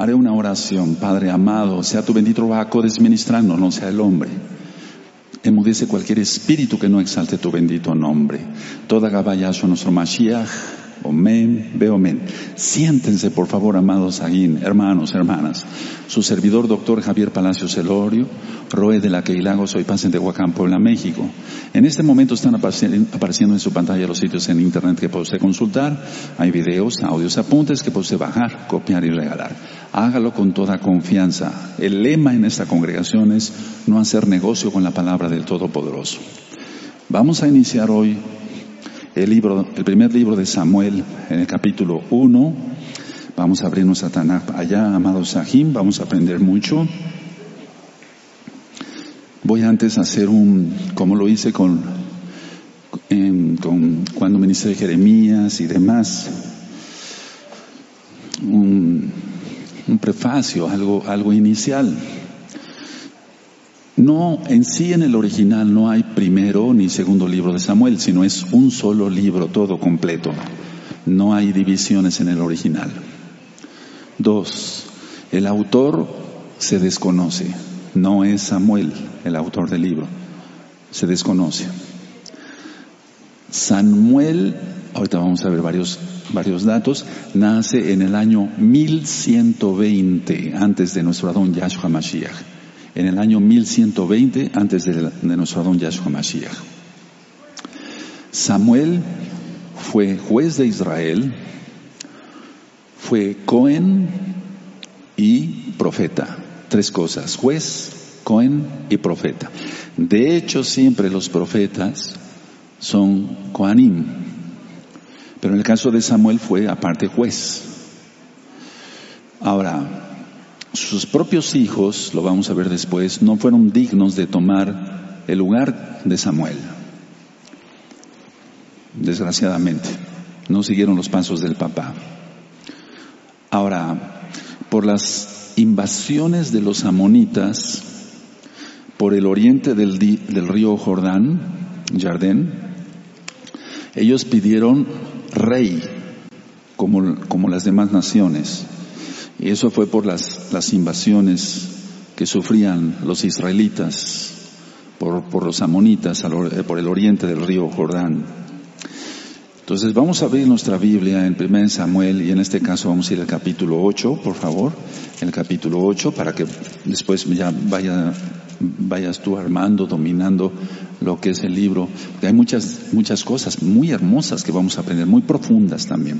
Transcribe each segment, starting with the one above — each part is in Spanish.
Haré una oración, Padre amado, sea tu bendito Bacodes ministrando, no sea el hombre. Emudece cualquier espíritu que no exalte tu bendito nombre. Toda gabayazo nuestro Mashiach Omen, veo omen. Siéntense, por favor, amados ahí, hermanos, hermanas. Su servidor, doctor Javier Palacios Elorio, Roe de la Queilago, soy paciente de Huacán, Puebla, México. En este momento están apareciendo en su pantalla los sitios en internet que puede usted consultar. Hay videos, audios, apuntes que puede usted bajar, copiar y regalar. Hágalo con toda confianza. El lema en esta congregación es no hacer negocio con la palabra del Todopoderoso. Vamos a iniciar hoy el libro, el primer libro de Samuel, en el capítulo 1. Vamos a abrirnos a Tanakh allá, amados Sahim, vamos a aprender mucho. Voy antes a hacer un, como lo hice con, con cuando ministré Jeremías y demás, un, un prefacio, algo, algo inicial. No, en sí en el original no hay primero ni segundo libro de Samuel, sino es un solo libro, todo completo. No hay divisiones en el original. Dos, el autor se desconoce. No es Samuel el autor del libro. Se desconoce. Samuel, ahorita vamos a ver varios, varios datos, nace en el año 1120 antes de nuestro Adón Yahshua Mashiach en el año 1120 antes de, nuestro Adón Yahshua Mashiach. Samuel fue juez de Israel, fue Cohen y profeta. Tres cosas, juez, Cohen y profeta. De hecho, siempre los profetas son Coanim, pero en el caso de Samuel fue aparte juez. Ahora, sus propios hijos, lo vamos a ver después, no fueron dignos de tomar el lugar de Samuel. Desgraciadamente, no siguieron los pasos del papá. Ahora, por las invasiones de los amonitas por el oriente del, río Jordán, Jardén, ellos pidieron rey, como, como las demás naciones. Y eso fue por las, las invasiones que sufrían los israelitas por, por los amonitas por el oriente del río Jordán. Entonces vamos a abrir nuestra Biblia en 1 Samuel y en este caso vamos a ir al capítulo 8, por favor, el capítulo 8 para que después ya vaya, vayas tú armando, dominando lo que es el libro. hay muchas, muchas cosas muy hermosas que vamos a aprender, muy profundas también.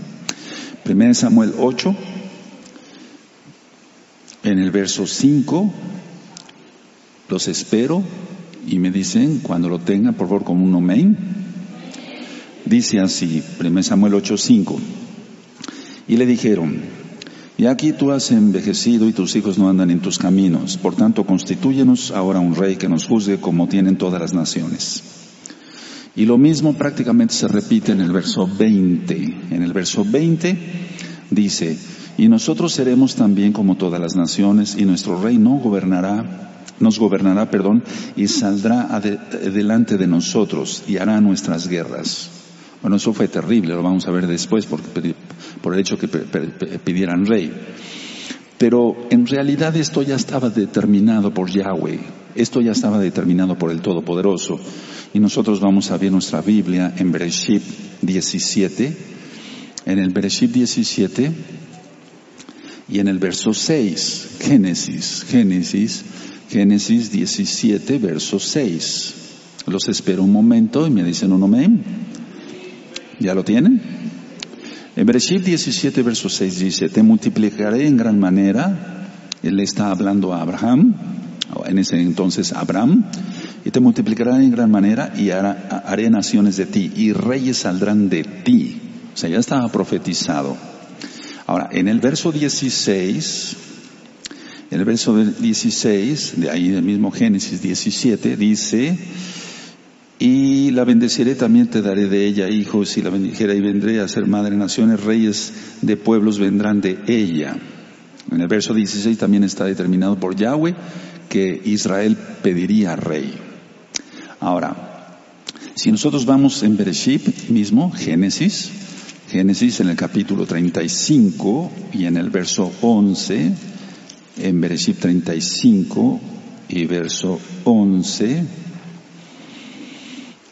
1 Samuel 8, en el verso 5, los espero y me dicen, cuando lo tengan, por favor, como un amén. Dice así, 1 Samuel 8:5. Y le dijeron, y aquí tú has envejecido y tus hijos no andan en tus caminos, por tanto constitúyenos ahora un rey que nos juzgue como tienen todas las naciones. Y lo mismo prácticamente se repite en el verso 20. En el verso 20 dice, y nosotros seremos también como todas las naciones, y nuestro rey no gobernará, nos gobernará, perdón, y saldrá delante de nosotros y hará nuestras guerras. Bueno, eso fue terrible, lo vamos a ver después por, por el hecho que pidieran rey. Pero en realidad esto ya estaba determinado por Yahweh, esto ya estaba determinado por el Todopoderoso. Y nosotros vamos a ver nuestra Biblia en Bereshit 17. En el Bereshit 17 y en el verso 6, Génesis, Génesis, Génesis 17, verso 6. Los espero un momento y me dicen un amén. ¿Ya lo tienen? En Bereshit 17, verso 6 dice, te multiplicaré en gran manera. Él está hablando a Abraham, en ese entonces Abraham, y te multiplicaré en gran manera y haré naciones de ti, y reyes saldrán de ti. O sea, ya estaba profetizado. Ahora, en el verso 16, en el verso 16, de ahí del mismo Génesis 17, dice, y la bendeciré también te daré de ella hijos, y la bendijera y vendré a ser madre de naciones, reyes de pueblos vendrán de ella. En el verso 16 también está determinado por Yahweh que Israel pediría rey. Ahora, si nosotros vamos en Bereshit mismo, Génesis, Génesis en el capítulo 35 y en el verso 11, en Bereshit 35 y verso 11,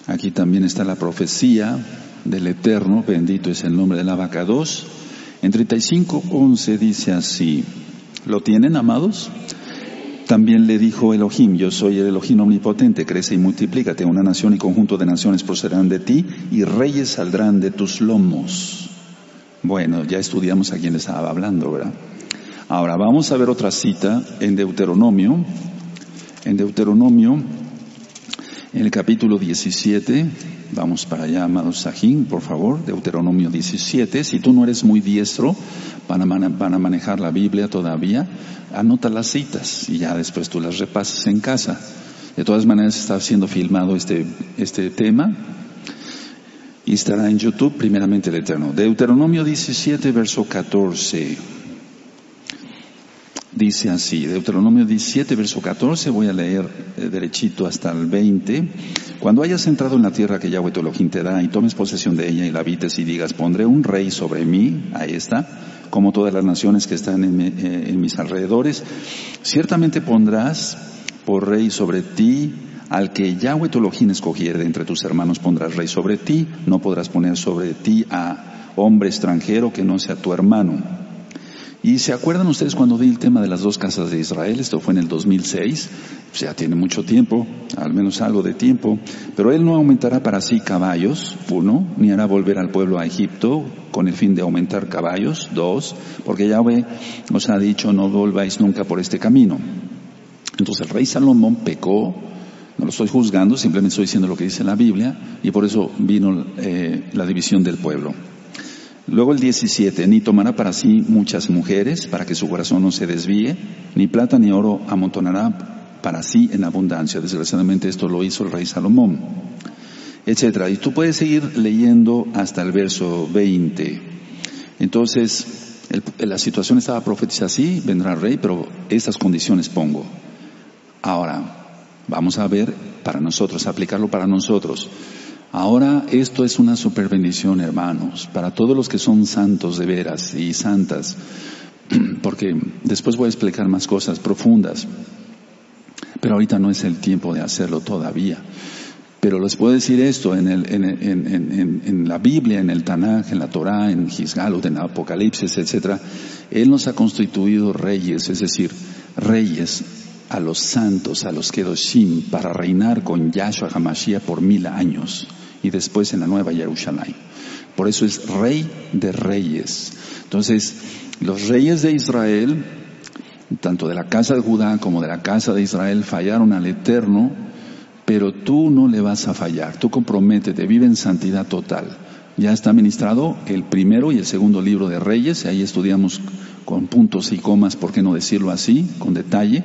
aquí también está la profecía del Eterno, bendito es el nombre del abacados. En 35, 11 dice así, ¿lo tienen amados? También le dijo Elohim, yo soy el Elohim omnipotente, crece y multiplícate, una nación y conjunto de naciones procederán de ti y reyes saldrán de tus lomos. Bueno, ya estudiamos a quién le estaba hablando, ¿verdad? Ahora vamos a ver otra cita en Deuteronomio, en Deuteronomio, en el capítulo 17, vamos para allá, amados Sajín, por favor, Deuteronomio 17, si tú no eres muy diestro, van a, manejar la Biblia todavía, anota las citas y ya después tú las repasas en casa. De todas maneras está siendo filmado este, este tema y estará en YouTube primeramente el Eterno. Deuteronomio 17, verso 14. Dice así, Deuteronomio 17, verso 14, voy a leer eh, derechito hasta el 20. Cuando hayas entrado en la tierra que Yahweh tu te da y tomes posesión de ella y la habites y digas, pondré un rey sobre mí, ahí está, como todas las naciones que están eh, en, mis alrededores. Ciertamente pondrás por rey sobre ti al que Yahweh tu escogiere de entre tus hermanos pondrás rey sobre ti, no podrás poner sobre ti a hombre extranjero que no sea tu hermano. Y se acuerdan ustedes cuando vi el tema de las dos casas de Israel, esto fue en el 2006, o sea, tiene mucho tiempo, al menos algo de tiempo, pero él no aumentará para sí caballos, uno, ni hará volver al pueblo a Egipto con el fin de aumentar caballos, dos, porque Yahweh os ha dicho no volváis nunca por este camino. Entonces el rey Salomón pecó, no lo estoy juzgando, simplemente estoy diciendo lo que dice la Biblia, y por eso vino eh, la división del pueblo. Luego el 17, ni tomará para sí muchas mujeres para que su corazón no se desvíe, ni plata ni oro amontonará para sí en abundancia. Desgraciadamente esto lo hizo el rey Salomón, etcétera. Y tú puedes seguir leyendo hasta el verso 20. Entonces, la situación estaba profetizada así, vendrá el rey, pero estas condiciones pongo. Ahora, vamos a ver para nosotros, aplicarlo para nosotros. Ahora esto es una super bendición, hermanos, para todos los que son santos de veras y santas, porque después voy a explicar más cosas profundas, pero ahorita no es el tiempo de hacerlo todavía. Pero les puedo decir esto, en, el, en, en, en la Biblia, en el Tanaj, en la Torah, en Gisgalot, en Apocalipsis, etc., Él nos ha constituido reyes, es decir, reyes a los santos, a los Kedoshim, para reinar con Yahshua HaMashiach por mil años y después en la Nueva Jerusalén. Por eso es rey de reyes. Entonces, los reyes de Israel, tanto de la casa de Judá como de la casa de Israel, fallaron al Eterno, pero tú no le vas a fallar. Tú comprométete, vive en santidad total. Ya está ministrado el primero y el segundo libro de Reyes, y ahí estudiamos con puntos y comas, por qué no decirlo así, con detalle,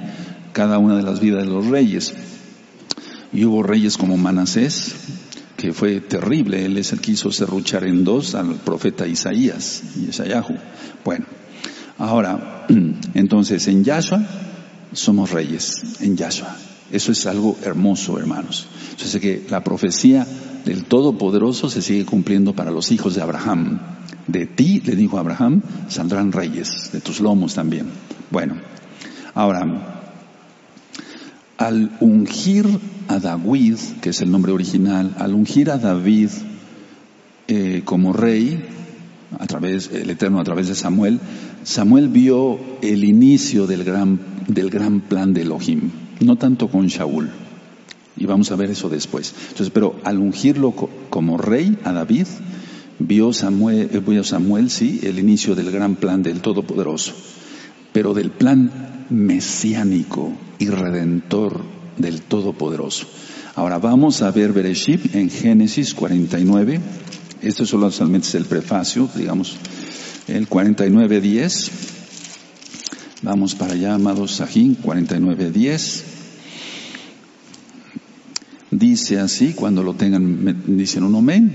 cada una de las vidas de los reyes. Y hubo reyes como Manasés, que fue terrible. Él es el que hizo serruchar en dos al profeta Isaías y Isayahu. Bueno, ahora, entonces en Yahshua somos reyes, en Yahshua. Eso es algo hermoso, hermanos. Entonces que la profecía del Todopoderoso se sigue cumpliendo para los hijos de Abraham. De ti, le dijo Abraham, saldrán reyes, de tus lomos también. Bueno, ahora, al ungir a David, que es el nombre original, al ungir a David eh, como rey, a través, el Eterno a través de Samuel, Samuel vio el inicio del gran, del gran plan de Elohim, no tanto con Shaul. Y vamos a ver eso después. Entonces, pero al ungirlo como rey a David, vio Samuel, eh, vio Samuel, sí, el inicio del gran plan del Todopoderoso, pero del plan mesiánico y redentor del Todopoderoso. Ahora vamos a ver Bereshit en Génesis 49. Esto solamente es el prefacio, digamos, el 49.10. Vamos para allá, amados Sajín, 49.10. Dice así, cuando lo tengan, dicen un amén.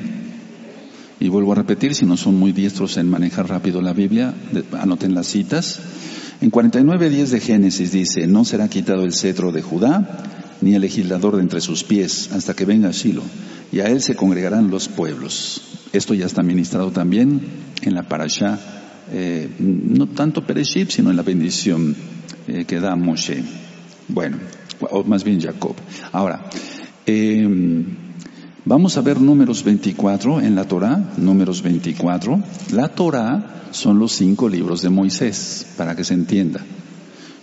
Y vuelvo a repetir, si no son muy diestros en manejar rápido la Biblia, anoten las citas. En 49.10 de Génesis dice, no será quitado el cetro de Judá, ni el legislador de entre sus pies, hasta que venga Shiloh, y a él se congregarán los pueblos. Esto ya está ministrado también en la parasha, eh, no tanto Pereship, sino en la bendición eh, que da Moshe. Bueno, o más bien Jacob. Ahora, eh, vamos a ver números 24 en la Torah, números 24. La Torah son los cinco libros de Moisés, para que se entienda.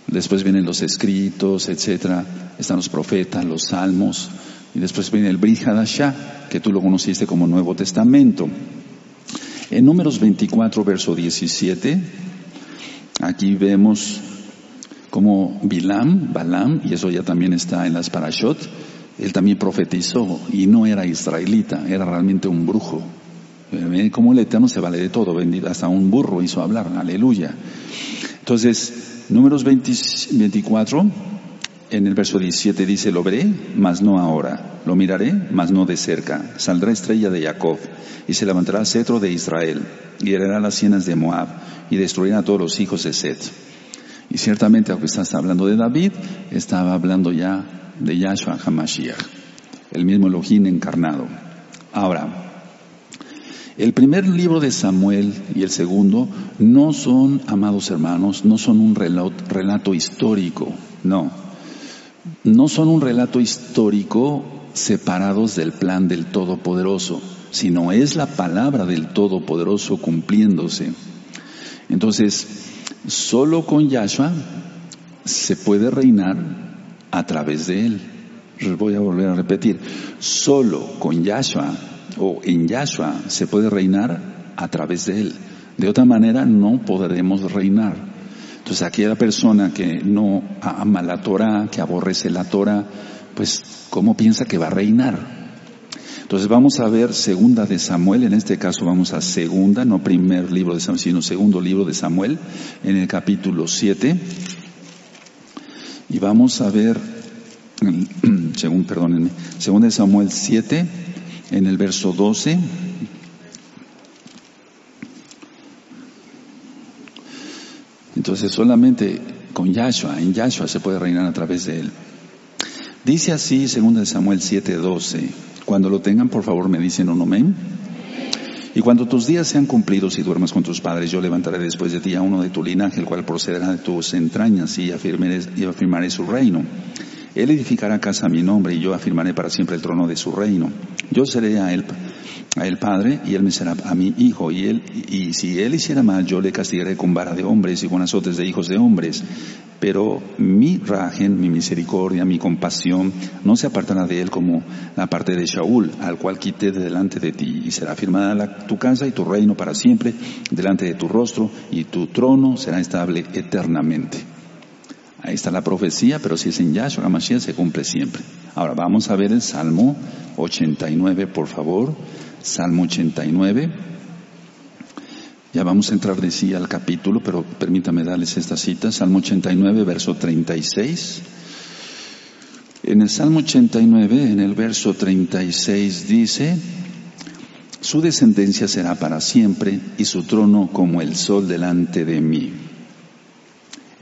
Después vienen los escritos, etcétera. Están los profetas, los salmos. Y después viene el Brit Hadashah, que tú lo conociste como Nuevo Testamento. En Números 24, verso 17, aquí vemos como Bilam, Balam, y eso ya también está en las Parashot, él también profetizó y no era israelita, era realmente un brujo. Como el Eterno se vale de todo, hasta un burro hizo hablar, aleluya. Entonces, Números 24, en el verso 17 dice, lo veré, mas no ahora, lo miraré, mas no de cerca. Saldrá estrella de Jacob, y se levantará el cetro de Israel, y herirá las sienas de Moab, y destruirá a todos los hijos de Set. Y ciertamente, aunque está hablando de David, estaba hablando ya de Yahshua HaMashiach, el mismo Elohim encarnado. Ahora, el primer libro de Samuel y el segundo no son, amados hermanos, no son un relato, histórico, no. No son un relato histórico separados del plan del Todopoderoso, sino es la palabra del Todopoderoso cumpliéndose. Entonces, solo con Yahshua se puede reinar a través de él. Voy a volver a repetir, solo con Yahshua o en Yahshua se puede reinar a través de él. De otra manera no podremos reinar. Entonces aquella persona que no ama la Torah, que aborrece la Torah, pues ¿cómo piensa que va a reinar? Entonces vamos a ver segunda de Samuel, en este caso vamos a segunda, no primer libro de Samuel, sino segundo libro de Samuel, en el capítulo 7. Y vamos a ver, según, perdónenme, segunda de Samuel 7, en el verso 12. Entonces solamente con Yahshua, en Yahshua se puede reinar a través de él. Dice así, de Samuel 7:12, cuando lo tengan, por favor, me dicen un amén. Y cuando tus días sean cumplidos y duermas con tus padres, yo levantaré después de ti a uno de tu linaje, el cual procederá de tus entrañas y afirmaré, su reino. Él edificará casa a mi nombre y yo afirmaré para siempre el trono de su reino. Yo seré a él, a él padre y él me será a mi hijo y él, y si él hiciera mal yo le castigaré con vara de hombres y con azotes de hijos de hombres. Pero mi rajen, mi misericordia, mi compasión no se apartará de él como la parte de Shaul, al cual quité de delante de ti y será firmada tu casa y tu reino para siempre delante de tu rostro y tu trono será estable eternamente. Ahí está la profecía, pero si es en Yahshua Mashiach se cumple siempre. Ahora vamos a ver el Salmo 89, por favor. Salmo 89. Ya vamos a entrar de sí al capítulo, pero permítame darles esta cita. Salmo 89, verso 36. En el Salmo 89, en el verso 36 dice, su descendencia será para siempre y su trono como el sol delante de mí.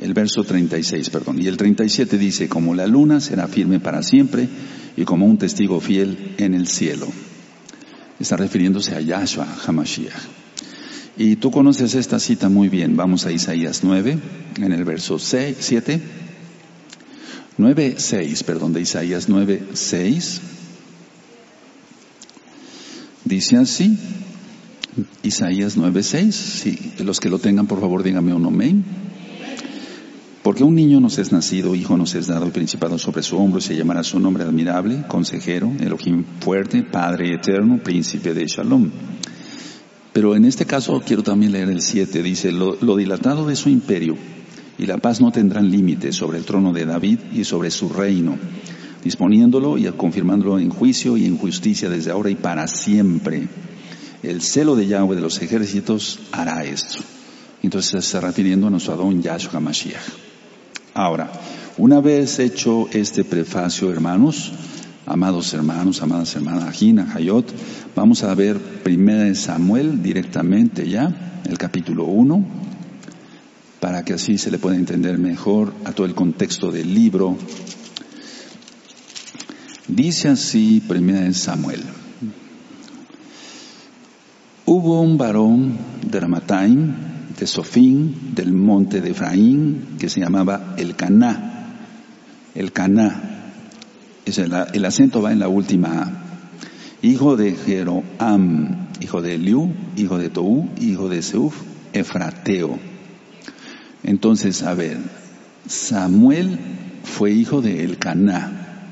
El verso 36, perdón. Y el 37 dice, como la luna será firme para siempre y como un testigo fiel en el cielo. Está refiriéndose a Yahshua Hamashiach. Y tú conoces esta cita muy bien. Vamos a Isaías 9, en el verso 6, 7. 9, 6, perdón, de Isaías 9, 6. Dice así, Isaías 9, 6. Sí, los que lo tengan, por favor, díganme un amén. Porque un niño nos es nacido, hijo nos es dado y principado sobre su hombro, y se llamará su nombre admirable, consejero, Elohim fuerte, Padre eterno, príncipe de Shalom. Pero en este caso quiero también leer el 7, dice, lo, dilatado de su imperio y la paz no tendrán límite sobre el trono de David y sobre su reino, disponiéndolo y confirmándolo en juicio y en justicia desde ahora y para siempre. El celo de Yahweh de los ejércitos hará esto. Entonces se está refiriendo a nuestro Adón Yahshua Mashiach. Ahora, una vez hecho este prefacio, hermanos, amados hermanos, amadas hermanas, Agina, Hayot, vamos a ver primera de Samuel directamente ya, el capítulo 1, para que así se le pueda entender mejor a todo el contexto del libro. Dice así primera de Samuel. Hubo un varón de Ramataim, de Sofín, del monte de Efraín, que se llamaba el Caná. El Caná. El, acento va en la última A. Hijo de Jeroam, hijo de Eliú, hijo de Tou, hijo de Seuf, Efrateo. Entonces, a ver, Samuel fue hijo de Elcaná.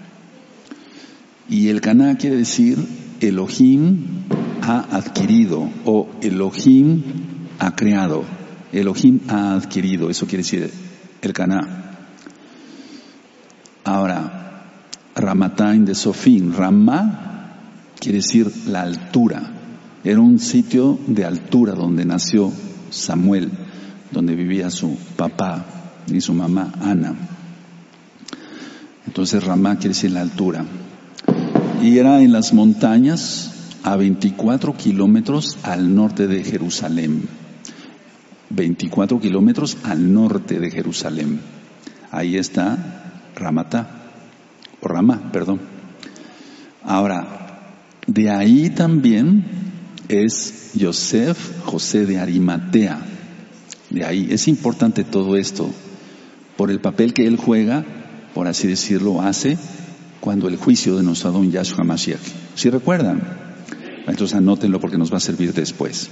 Y Elcaná quiere decir Elohim ha adquirido o Elohim ha creado. Elohim ha adquirido, eso quiere decir Elcaná. Ahora, Ramatain de Sofín, Ramá quiere decir la altura. Era un sitio de altura donde nació Samuel, donde vivía su papá y su mamá Ana. Entonces Ramá quiere decir la altura. Y era en las montañas a 24 kilómetros al norte de Jerusalén. 24 kilómetros al norte de Jerusalén. Ahí está Ramatá, o Ramá, perdón. Ahora, de ahí también es Yosef, José de Arimatea. De ahí es importante todo esto por el papel que él juega, por así decirlo, hace cuando el juicio de nuestro Yahshua Mashiach. ¿Sí recuerdan? Entonces anótenlo porque nos va a servir después.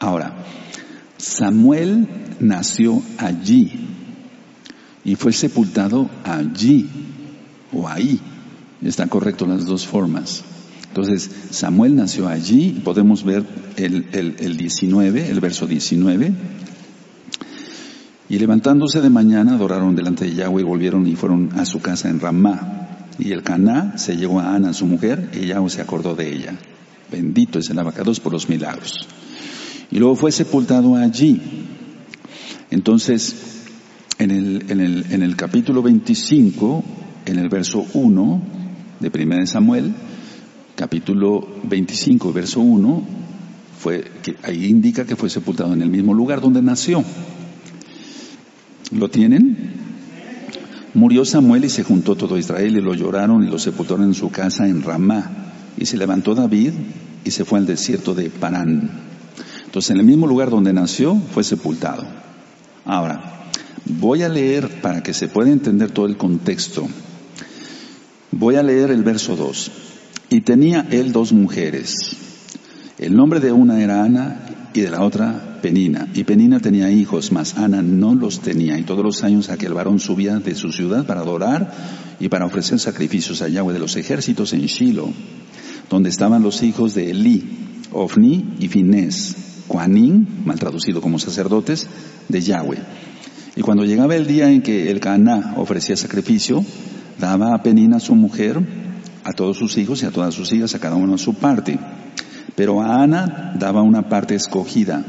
Ahora, Samuel nació allí y fue sepultado allí o ahí. Están correcto las dos formas. Entonces, Samuel nació allí, podemos ver el, el, el 19, el verso 19. Y levantándose de mañana, adoraron delante de Yahweh y volvieron y fueron a su casa en Ramá. Y el Caná se llevó a Ana, su mujer, y Yahweh se acordó de ella. Bendito es el abacados por los milagros. Y luego fue sepultado allí. Entonces, en el, en el, en el capítulo 25, en el verso 1 de 1 Samuel, capítulo 25, verso 1, fue, que ahí indica que fue sepultado en el mismo lugar donde nació. ¿Lo tienen? Murió Samuel y se juntó todo Israel y lo lloraron y lo sepultaron en su casa en Ramá. Y se levantó David y se fue al desierto de Parán. Entonces, en el mismo lugar donde nació, fue sepultado. Ahora, voy a leer para que se pueda entender todo el contexto. Voy a leer el verso 2. Y tenía él dos mujeres. El nombre de una era Ana y de la otra Penina. Y Penina tenía hijos, mas Ana no los tenía. Y todos los años aquel varón subía de su ciudad para adorar y para ofrecer sacrificios a Yahweh de los ejércitos en Shiloh donde estaban los hijos de Elí, Ofni y Finés, Juanín, mal traducido como sacerdotes, de Yahweh. Y cuando llegaba el día en que el Caná ofrecía sacrificio, daba a Penina su mujer, a todos sus hijos y a todas sus hijas, a cada uno a su parte. Pero a Ana daba una parte escogida,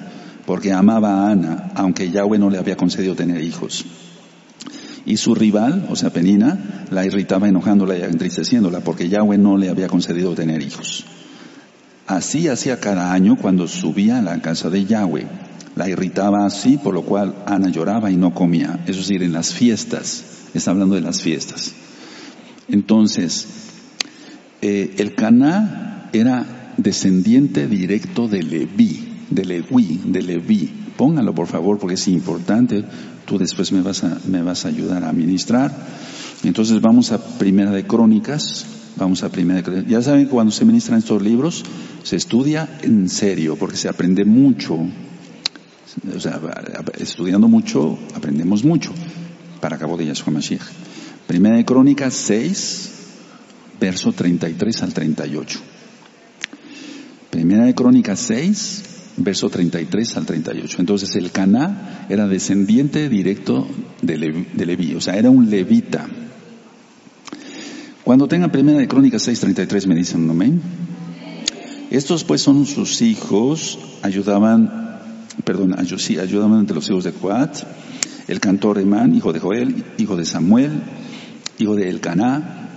porque amaba a Ana, aunque Yahweh no le había concedido tener hijos. Y su rival, o sea, Penina, la irritaba enojándola y entristeciéndola porque Yahweh no le había concedido tener hijos. Así hacía cada año cuando subía a la casa de Yahweh. La irritaba así, por lo cual Ana lloraba y no comía. Es decir, en las fiestas. Está hablando de las fiestas. Entonces, eh, el Caná era descendiente directo de Leví, de Leví, de Leví. Pónganlo por favor porque es importante tú después me vas a, me vas a ayudar a ministrar. Entonces vamos a Primera de Crónicas, vamos a Primera de Crónicas. Ya saben que cuando se ministran estos libros, se estudia en serio, porque se aprende mucho. O sea, estudiando mucho, aprendemos mucho. Para cabo de Yahshua Mashiach. Primera de Crónicas 6, verso 33 al 38. Primera de Crónicas 6, verso 33 al 38. Entonces el Caná era descendiente directo de, Leví, o sea, era un levita. Cuando tengan primera de Crónicas 6:33 me dicen un amén. Estos pues son sus hijos, ayudaban, perdón, sí, ayudaban entre los hijos de Coat, el cantor Emán, hijo de Joel, hijo de Samuel, hijo de Elcaná,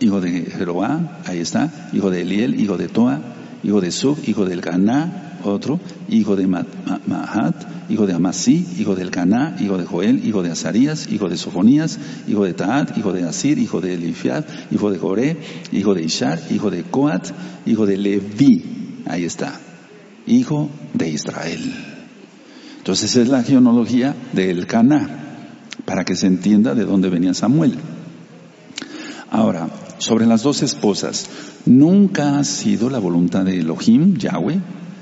hijo de Jeroá, ahí está, hijo de Eliel, hijo de Toa, hijo de Sub, hijo del Caná, otro, hijo de Mahat, hijo de Amasí, hijo del Caná, hijo de Joel, hijo de Azarías, hijo de Sofonías, hijo de Taat, hijo de Asir, hijo de Elifiad, hijo de Joré, hijo de Ishar, hijo de Coat, hijo de Leví. Ahí está. hijo de Israel. Entonces es la genealogía del Caná, para que se entienda de dónde venía Samuel. Ahora, sobre las dos esposas, nunca ha sido la voluntad de Elohim, Yahweh,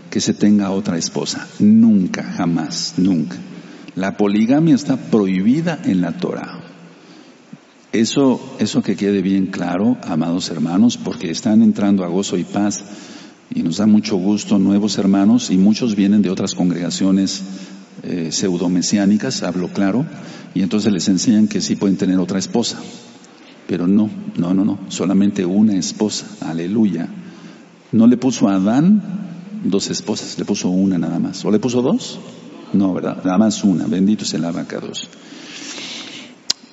que se tenga otra esposa. Nunca, jamás, nunca. La poligamia está prohibida en la Torah. Eso, eso que quede bien claro, amados hermanos, porque están entrando a gozo y paz y nos da mucho gusto nuevos hermanos y muchos vienen de otras congregaciones eh, pseudomesiánicas, hablo claro, y entonces les enseñan que sí pueden tener otra esposa. Pero no, no, no, no, solamente una esposa, aleluya. No le puso a Adán dos esposas, le puso una nada más. ¿O le puso dos? No, ¿verdad? Nada más una, bendito es el abacados.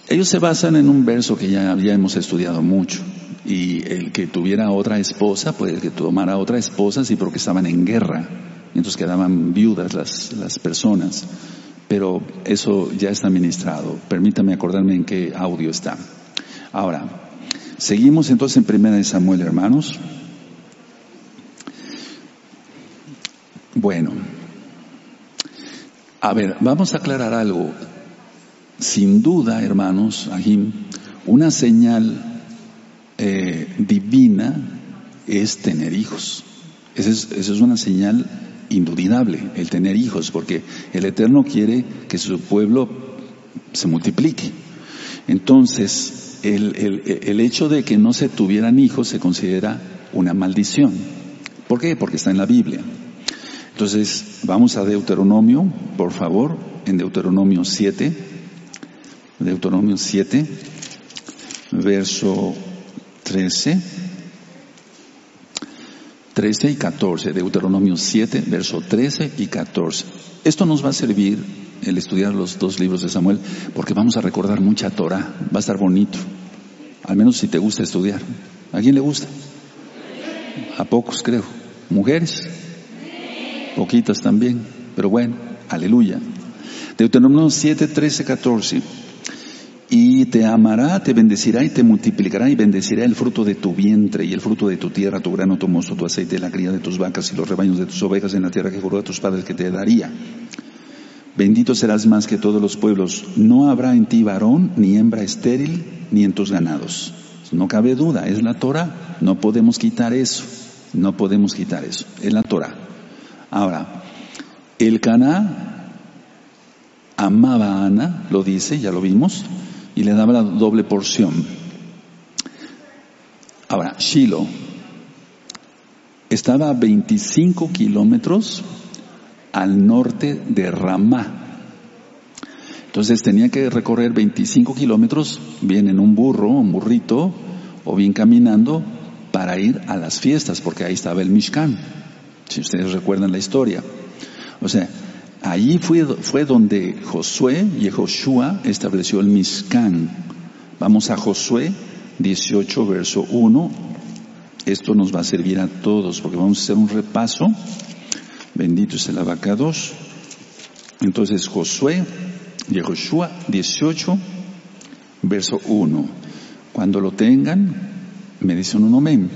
Ellos se basan en un verso que ya, ya hemos estudiado mucho. Y el que tuviera otra esposa, pues el que tomara otra esposa, sí, porque estaban en guerra. Entonces quedaban viudas las, las personas. Pero eso ya está ministrado. Permítame acordarme en qué audio está. Ahora, seguimos entonces en Primera de Samuel, hermanos. Bueno, a ver, vamos a aclarar algo sin duda, hermanos, una señal eh, divina es tener hijos. Esa es, esa es una señal indudable, el tener hijos, porque el Eterno quiere que su pueblo se multiplique. Entonces, el, el, el, hecho de que no se tuvieran hijos se considera una maldición. ¿Por qué? Porque está en la Biblia. Entonces, vamos a Deuteronomio, por favor, en Deuteronomio 7. Deuteronomio 7, verso 13, 13 y 14, Deuteronomio 7, verso 13 y 14. Esto nos va a servir el estudiar los dos libros de Samuel porque vamos a recordar mucha Torah, va a estar bonito, al menos si te gusta estudiar. ¿A quién le gusta? A pocos creo. ¿Mujeres? Poquitas también, pero bueno, aleluya. Deuteronomio 7, 13, 14 y te amará, te bendecirá y te multiplicará y bendecirá el fruto de tu vientre y el fruto de tu tierra, tu grano, tu mozo, tu aceite, la cría de tus vacas y los rebaños de tus ovejas en la tierra que juró a tus padres que te daría. Bendito serás más que todos los pueblos. No habrá en ti varón ni hembra estéril ni en tus ganados. No cabe duda, es la Torah. No podemos quitar eso. No podemos quitar eso. Es la Torah. Ahora, el Caná amaba a Ana, lo dice, ya lo vimos, y le daba la doble porción. Ahora, Shiloh estaba a 25 kilómetros al norte de Ramá. Entonces tenía que recorrer 25 kilómetros bien en un burro, un burrito, o bien caminando para ir a las fiestas, porque ahí estaba el Mishkan, si ustedes recuerdan la historia. O sea, Allí fue, fue donde Josué y Joshua estableció el Mishkan. Vamos a Josué 18, verso 1. Esto nos va a servir a todos porque vamos a hacer un repaso. Bendito es el abacados. Entonces Josué y Joshua 18, verso 1. Cuando lo tengan, me dicen un amén.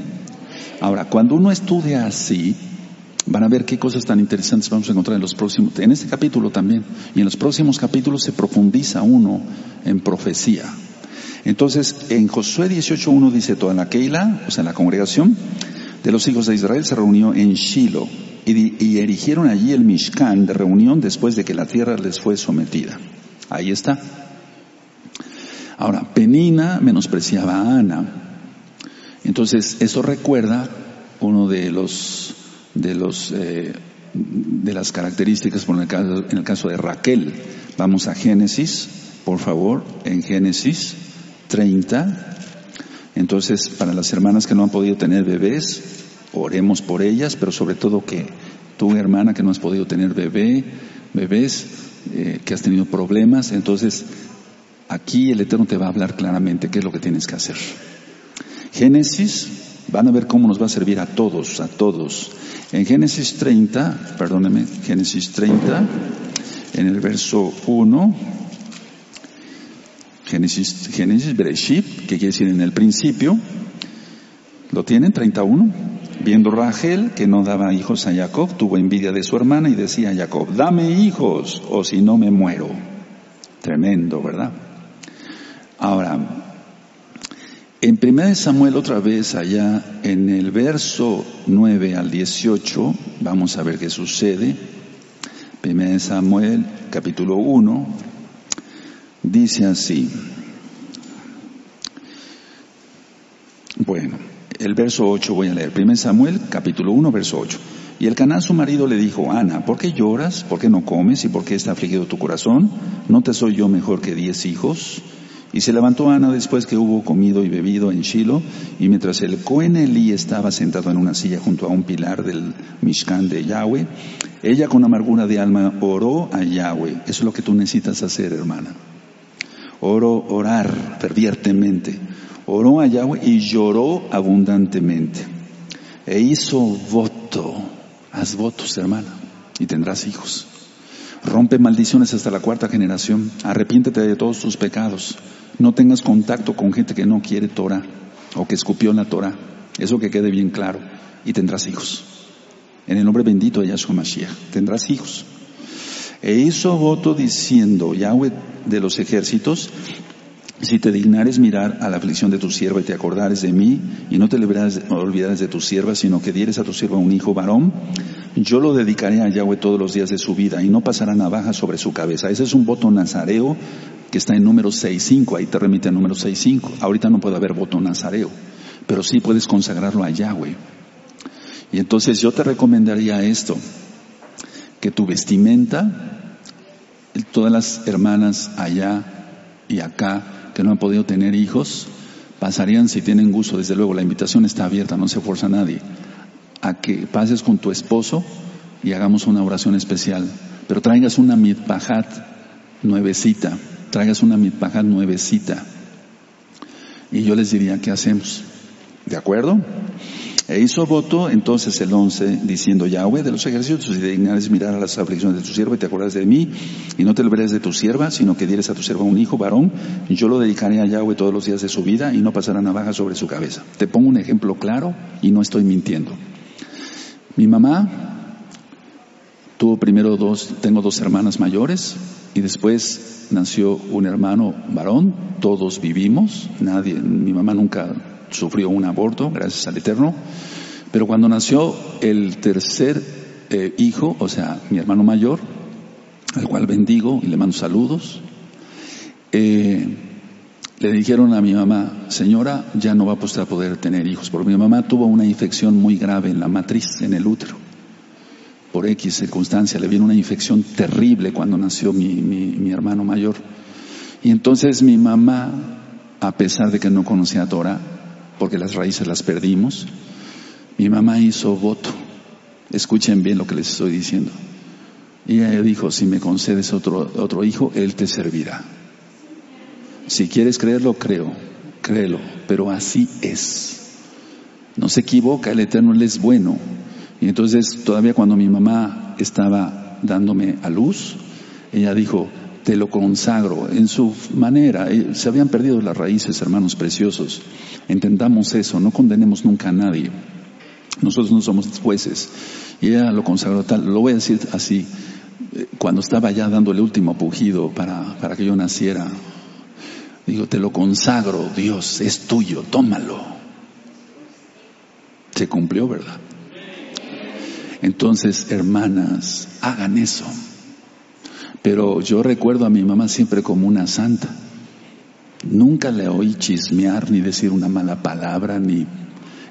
Ahora, cuando uno estudia así, Van a ver qué cosas tan interesantes vamos a encontrar en los próximos, en este capítulo también. Y en los próximos capítulos se profundiza uno en profecía. Entonces, en Josué 18.1 dice, toda la Keila, o sea, la congregación de los hijos de Israel se reunió en Shiloh y, erigieron allí el Mishkan de reunión después de que la tierra les fue sometida. Ahí está. Ahora, Penina menospreciaba a Ana. Entonces, eso recuerda uno de los de los eh, de las características por el caso, en el caso de Raquel. Vamos a Génesis, por favor, en Génesis 30. Entonces, para las hermanas que no han podido tener bebés, oremos por ellas, pero sobre todo que tú, hermana, que no has podido tener bebé, bebés, eh, que has tenido problemas, entonces aquí el Eterno te va a hablar claramente qué es lo que tienes que hacer. Génesis, van a ver cómo nos va a servir a todos, a todos. En Génesis 30, perdóneme, Génesis 30, en el verso 1, Génesis, Génesis Bereshit, que quiere decir en el principio, ¿lo tienen? 31. Viendo Rachel que no daba hijos a Jacob, tuvo envidia de su hermana y decía a Jacob, dame hijos o si no me muero. Tremendo, ¿verdad? Ahora, en 1 Samuel otra vez allá en el verso 9 al 18, vamos a ver qué sucede. 1 Samuel capítulo 1 dice así. Bueno, el verso 8 voy a leer. 1 Samuel capítulo 1 verso 8. Y el canal su marido le dijo, Ana, ¿por qué lloras? ¿Por qué no comes? ¿Y por qué está afligido tu corazón? ¿No te soy yo mejor que diez hijos? Y se levantó Ana después que hubo comido y bebido en Shiloh, y mientras el Cohen Elí estaba sentado en una silla junto a un pilar del Mishkan de Yahweh, ella con amargura de alma oró a Yahweh. Eso es lo que tú necesitas hacer, hermana. Oro, orar fervientemente. Oró a Yahweh y lloró abundantemente. E hizo voto. Haz votos, hermana, y tendrás hijos. Rompe maldiciones hasta la cuarta generación. Arrepiéntete de todos tus pecados. No tengas contacto con gente que no quiere Torah o que escupió la Torah. Eso que quede bien claro. Y tendrás hijos. En el nombre bendito de Yahshua Mashiach. Tendrás hijos. E hizo voto diciendo, Yahweh de los ejércitos, si te dignares mirar a la aflicción de tu sierva y te acordares de mí, y no te olvidares de tu sierva, sino que dieres a tu sierva un hijo varón, yo lo dedicaré a Yahweh todos los días de su vida, y no pasará navaja sobre su cabeza. Ese es un voto nazareo que está en número 6.5, ahí te remite a número 6.5. Ahorita no puede haber voto nazareo, pero sí puedes consagrarlo a Yahweh. Y entonces yo te recomendaría esto, que tu vestimenta, todas las hermanas allá y acá, que no han podido tener hijos, pasarían si tienen gusto, desde luego la invitación está abierta, no se fuerza a nadie, a que pases con tu esposo y hagamos una oración especial, pero traigas una mitpajat nuevecita, traigas una mitpajat nuevecita. Y yo les diría, ¿qué hacemos? ¿De acuerdo? E hizo voto entonces el once diciendo, Yahweh de los ejércitos, si dignares mirar a las aflicciones de tu sierva y te acuerdas de mí, y no te olvides de tu sierva, sino que dieres a tu sierva un hijo varón, yo lo dedicaré a Yahweh todos los días de su vida y no pasará navaja sobre su cabeza. Te pongo un ejemplo claro y no estoy mintiendo. Mi mamá tuvo primero dos, tengo dos hermanas mayores y después nació un hermano varón, todos vivimos, nadie, mi mamá nunca sufrió un aborto, gracias al Eterno, pero cuando nació el tercer eh, hijo, o sea, mi hermano mayor, al cual bendigo y le mando saludos, eh, le dijeron a mi mamá, señora, ya no va a poder tener hijos, porque mi mamá tuvo una infección muy grave en la matriz, en el útero. Por X circunstancia, le vino una infección terrible cuando nació mi, mi hermano mayor. Y entonces mi mamá, a pesar de que no conocía a Torah, porque las raíces las perdimos. Mi mamá hizo voto. Escuchen bien lo que les estoy diciendo. Y ella dijo, si me concedes otro, otro hijo, Él te servirá. Si quieres creerlo, creo, créelo, pero así es. No se equivoca, el Eterno Él es bueno. Y entonces todavía cuando mi mamá estaba dándome a luz, ella dijo, te lo consagro en su manera. Eh, se habían perdido las raíces, hermanos preciosos. Entendamos eso, no condenemos nunca a nadie. Nosotros no somos jueces. Y ella lo consagró tal, lo voy a decir así, eh, cuando estaba ya dando el último pujido para, para que yo naciera, digo, te lo consagro, Dios, es tuyo, tómalo. Se cumplió, ¿verdad? Entonces, hermanas, hagan eso. Pero yo recuerdo a mi mamá siempre como una santa. Nunca le oí chismear ni decir una mala palabra, ni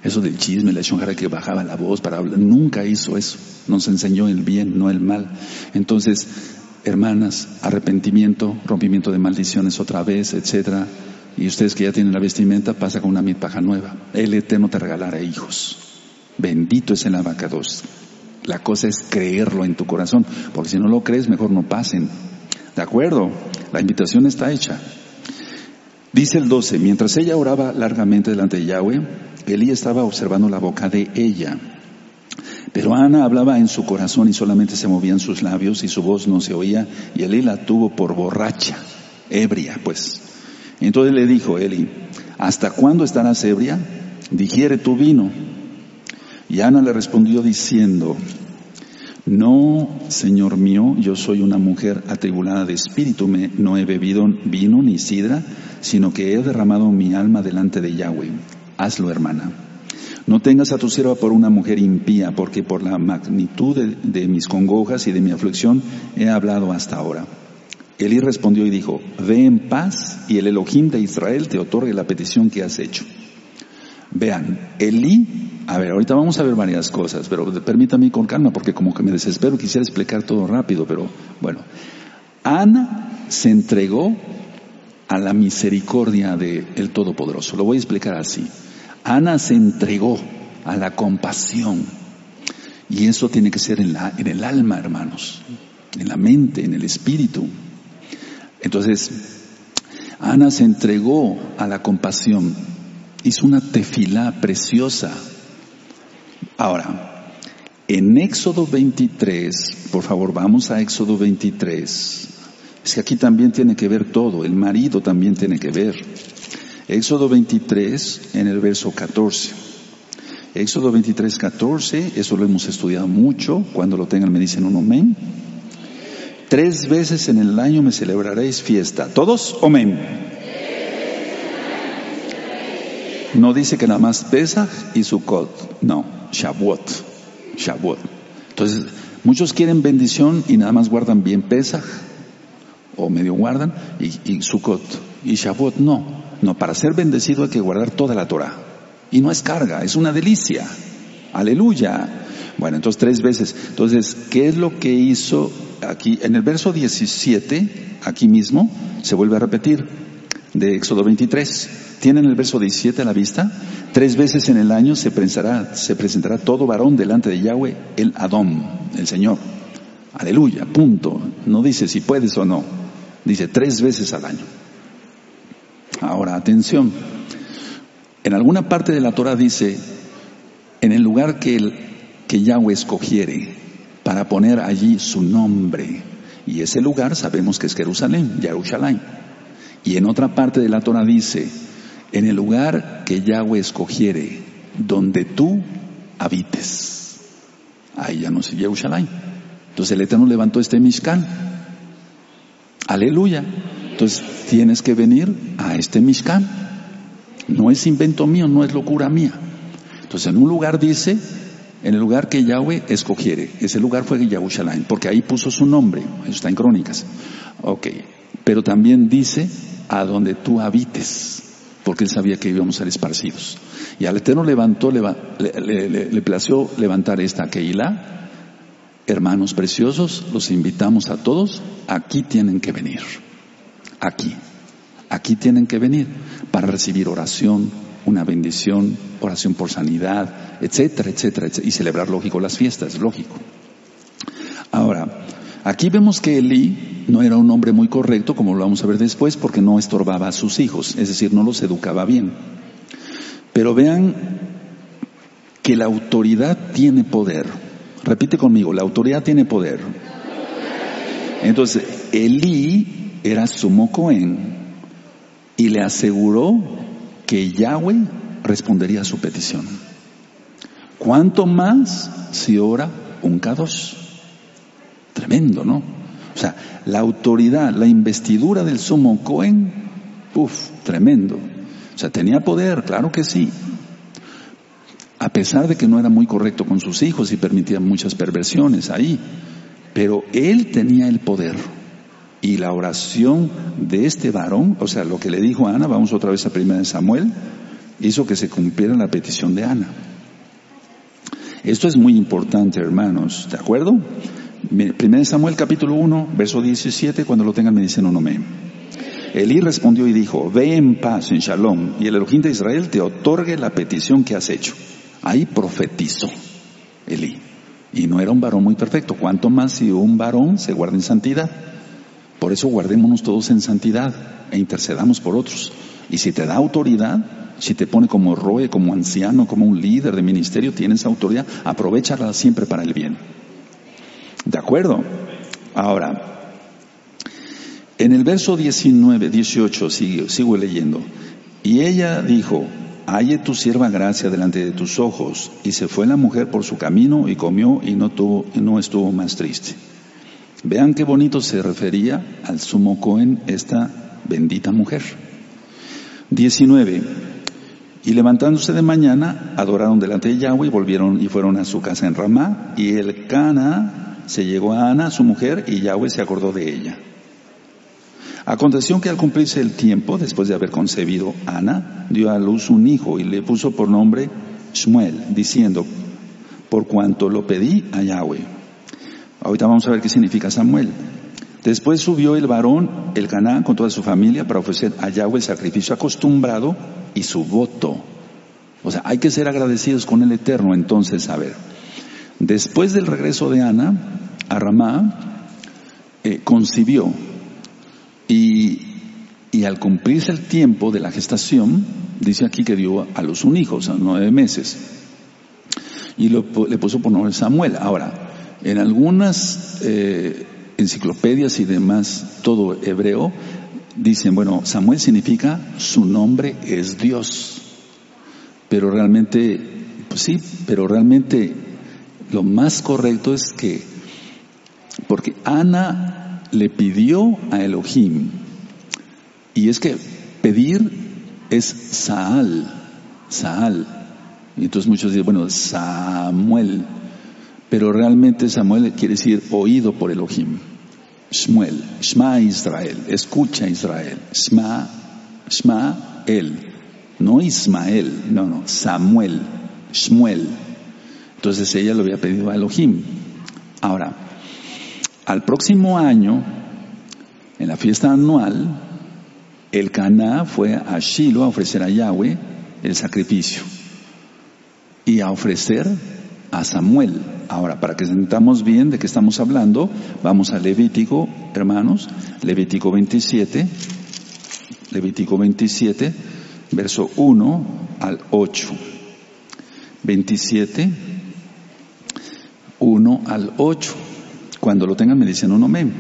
eso del chisme, la chonjara que bajaba la voz para hablar. Nunca hizo eso. Nos enseñó el bien, no el mal. Entonces, hermanas, arrepentimiento, rompimiento de maldiciones otra vez, etcétera. Y ustedes que ya tienen la vestimenta, pasa con una mitpaja nueva. El Eterno te regalará hijos. Bendito es el abacados. La cosa es creerlo en tu corazón, porque si no lo crees, mejor no pasen. ¿De acuerdo? La invitación está hecha. Dice el 12, mientras ella oraba largamente delante de Yahweh, Elí estaba observando la boca de ella. Pero Ana hablaba en su corazón y solamente se movían sus labios y su voz no se oía y Elí la tuvo por borracha, ebria pues. Entonces le dijo Eli, ¿hasta cuándo estarás ebria? Digiere tu vino. Y Ana le respondió diciendo, no, Señor mío, yo soy una mujer atribulada de espíritu, no he bebido vino ni sidra, sino que he derramado mi alma delante de Yahweh. Hazlo, hermana. No tengas a tu sierva por una mujer impía, porque por la magnitud de, de mis congojas y de mi aflicción he hablado hasta ahora. Elí respondió y dijo, ve en paz y el Elohim de Israel te otorgue la petición que has hecho. Vean, Elí a ver, ahorita vamos a ver varias cosas, pero permítame con calma porque como que me desespero, quisiera explicar todo rápido, pero bueno. Ana se entregó a la misericordia del Todopoderoso. Lo voy a explicar así. Ana se entregó a la compasión. Y eso tiene que ser en, la, en el alma, hermanos, en la mente, en el espíritu. Entonces, Ana se entregó a la compasión. Hizo una tefilá preciosa Ahora, en Éxodo 23, por favor, vamos a Éxodo 23. Es que aquí también tiene que ver todo, el marido también tiene que ver. Éxodo 23 en el verso 14. Éxodo 23, 14, eso lo hemos estudiado mucho, cuando lo tengan me dicen un amén. Tres veces en el año me celebraréis fiesta. ¿Todos? Amén. No dice que nada más Pesach y Sukkot, no. Shavuot. Shavuot. Entonces, muchos quieren bendición y nada más guardan bien Pesach, o medio guardan, y, y. Y Shavuot no. No, para ser bendecido hay que guardar toda la Torah. Y no es carga, es una delicia. Aleluya. Bueno, entonces tres veces. Entonces, ¿qué es lo que hizo aquí? En el verso 17, aquí mismo, se vuelve a repetir, de Éxodo 23. ¿Tienen el verso 17 a la vista? Tres veces en el año se presentará, se presentará todo varón delante de Yahweh, el Adón, el Señor. Aleluya, punto. No dice si puedes o no. Dice tres veces al año. Ahora, atención. En alguna parte de la Torah dice, en el lugar que, Yahweh escogiere para poner allí su nombre. Y ese lugar sabemos que es Jerusalén, Jerusalén. Y en otra parte de la Torah dice, en el lugar que Yahweh escogiere, donde tú habites. Ahí ya no sigue Yerushalayim. Entonces el Eterno levantó este Mishkan. Aleluya. Entonces tienes que venir a este Mishkan. No es invento mío, no es locura mía. Entonces en un lugar dice, en el lugar que Yahweh escogiere. Ese lugar fue Yerushalayim, porque ahí puso su nombre. Eso está en Crónicas. Ok. Pero también dice, a donde tú habites porque él sabía que íbamos a ser esparcidos. Y al Eterno levantó, le, le, plació levantar esta Keilah. Hermanos preciosos, los invitamos a todos, aquí tienen que venir. Aquí. Aquí tienen que venir para recibir oración, una bendición, oración por sanidad, etcétera, etcétera, etcétera. Y celebrar, lógico, las fiestas, lógico. Aquí vemos que Elí no era un hombre muy correcto, como lo vamos a ver después, porque no estorbaba a sus hijos, es decir, no los educaba bien. Pero vean que la autoridad tiene poder. Repite conmigo, la autoridad tiene poder. Entonces, Elí era sumo Cohen y le aseguró que Yahweh respondería a su petición. ¿Cuánto más si ora un K2? Tremendo, ¿no? O sea, la autoridad, la investidura del sumo Cohen, uff, tremendo. O sea, tenía poder, claro que sí. A pesar de que no era muy correcto con sus hijos y permitía muchas perversiones ahí. Pero él tenía el poder. Y la oración de este varón, o sea, lo que le dijo a Ana, vamos otra vez a 1 Samuel, hizo que se cumpliera la petición de Ana. Esto es muy importante, hermanos, ¿de acuerdo? 1 Samuel capítulo 1, verso 17, cuando lo tengan me dicen un amén. Elí respondió y dijo, ve en paz, en shalom, y el Elohim de Israel te otorgue la petición que has hecho. Ahí profetizó Elí. Y no era un varón muy perfecto. ¿Cuánto más si un varón se guarda en santidad? Por eso guardémonos todos en santidad e intercedamos por otros. Y si te da autoridad, si te pone como roe, como anciano, como un líder de ministerio, tienes autoridad, aprovechala siempre para el bien. ¿De acuerdo? Ahora, en el verso 19, 18, sigo, sigo leyendo. Y ella dijo, halle tu sierva gracia delante de tus ojos. Y se fue la mujer por su camino y comió y no, tuvo, y no estuvo más triste. Vean qué bonito se refería al sumo Cohen esta bendita mujer. 19. Y levantándose de mañana, adoraron delante de Yahweh y volvieron y fueron a su casa en Ramá. Y el Cana se llegó a Ana, su mujer, y Yahweh se acordó de ella. Aconteció que al cumplirse el tiempo, después de haber concebido Ana, dio a luz un hijo y le puso por nombre Shmuel, diciendo, por cuanto lo pedí a Yahweh. Ahorita vamos a ver qué significa Samuel. Después subió el varón, el Caná, con toda su familia para ofrecer a Yahweh el sacrificio acostumbrado y su voto. O sea, hay que ser agradecidos con el Eterno. Entonces, a ver, después del regreso de Ana a Ramá, eh, concibió y, y, al cumplirse el tiempo de la gestación, dice aquí que dio a los un hijo, o sea, nueve meses, y lo, le puso por nombre Samuel. Ahora, en algunas eh, enciclopedias y demás, todo hebreo, dicen, bueno, Samuel significa su nombre es Dios. Pero realmente, pues sí, pero realmente lo más correcto es que, porque Ana le pidió a Elohim, y es que pedir es Saal, Saal. Y entonces muchos dicen, bueno, Samuel, pero realmente Samuel quiere decir oído por Elohim. Shmuel, Shma Israel, escucha Israel, Shma, Shma El, no Ismael, no, no, Samuel, Shmuel. Entonces ella lo había pedido a Elohim. Ahora, al próximo año, en la fiesta anual, el Caná fue a Shiloh a ofrecer a Yahweh el sacrificio y a ofrecer a Samuel. Ahora, para que sentamos bien de qué estamos hablando, vamos a Levítico, hermanos, Levítico 27, Levítico 27, verso 1 al 8. 27, 1 al 8. Cuando lo tengan me dicen un amén.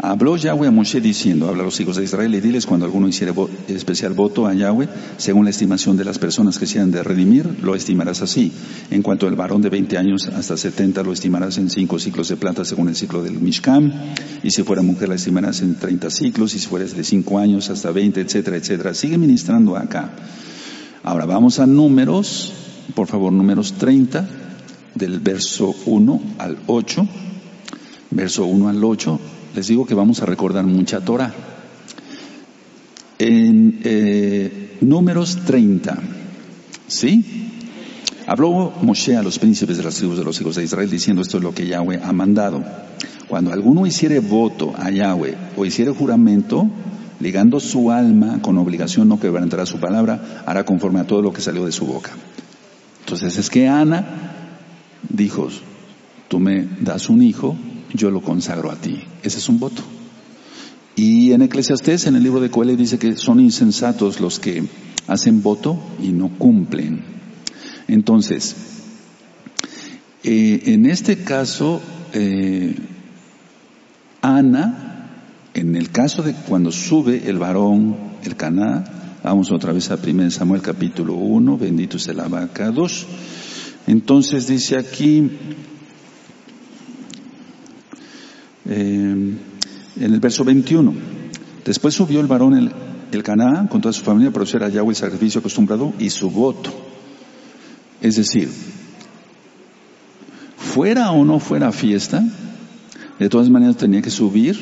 Habló Yahweh a Moshe diciendo, habla a los hijos de Israel y diles cuando alguno hiciera especial voto a Yahweh, según la estimación de las personas que se han de redimir, lo estimarás así. En cuanto al varón de 20 años hasta 70, lo estimarás en cinco ciclos de plata según el ciclo del Mishkan, y si fuera mujer la estimarás en 30 ciclos, y si fuera de 5 años hasta 20, etcétera, etcétera. Sigue ministrando acá. Ahora vamos a números, por favor, números 30, del verso 1 al 8, verso 1 al 8, les digo que vamos a recordar mucha Torah. En eh, números 30, ¿sí? Habló Moshe a los príncipes de las tribus de los hijos de Israel diciendo esto es lo que Yahweh ha mandado. Cuando alguno hiciere voto a Yahweh o hiciere juramento, ligando su alma con obligación no quebrantará su palabra, hará conforme a todo lo que salió de su boca. Entonces es que Ana dijo, tú me das un hijo yo lo consagro a ti. Ese es un voto. Y en Eclesiastés, en el libro de Coelho, dice que son insensatos los que hacen voto y no cumplen. Entonces, eh, en este caso, eh, Ana, en el caso de cuando sube el varón, el Caná, vamos otra vez a 1 Samuel capítulo 1, bendito sea el vaca 2. Entonces dice aquí, en el verso 21. Después subió el varón el, el Caná con toda su familia para hacer a Yahweh el sacrificio acostumbrado y su voto. Es decir, fuera o no fuera fiesta, de todas maneras tenía que subir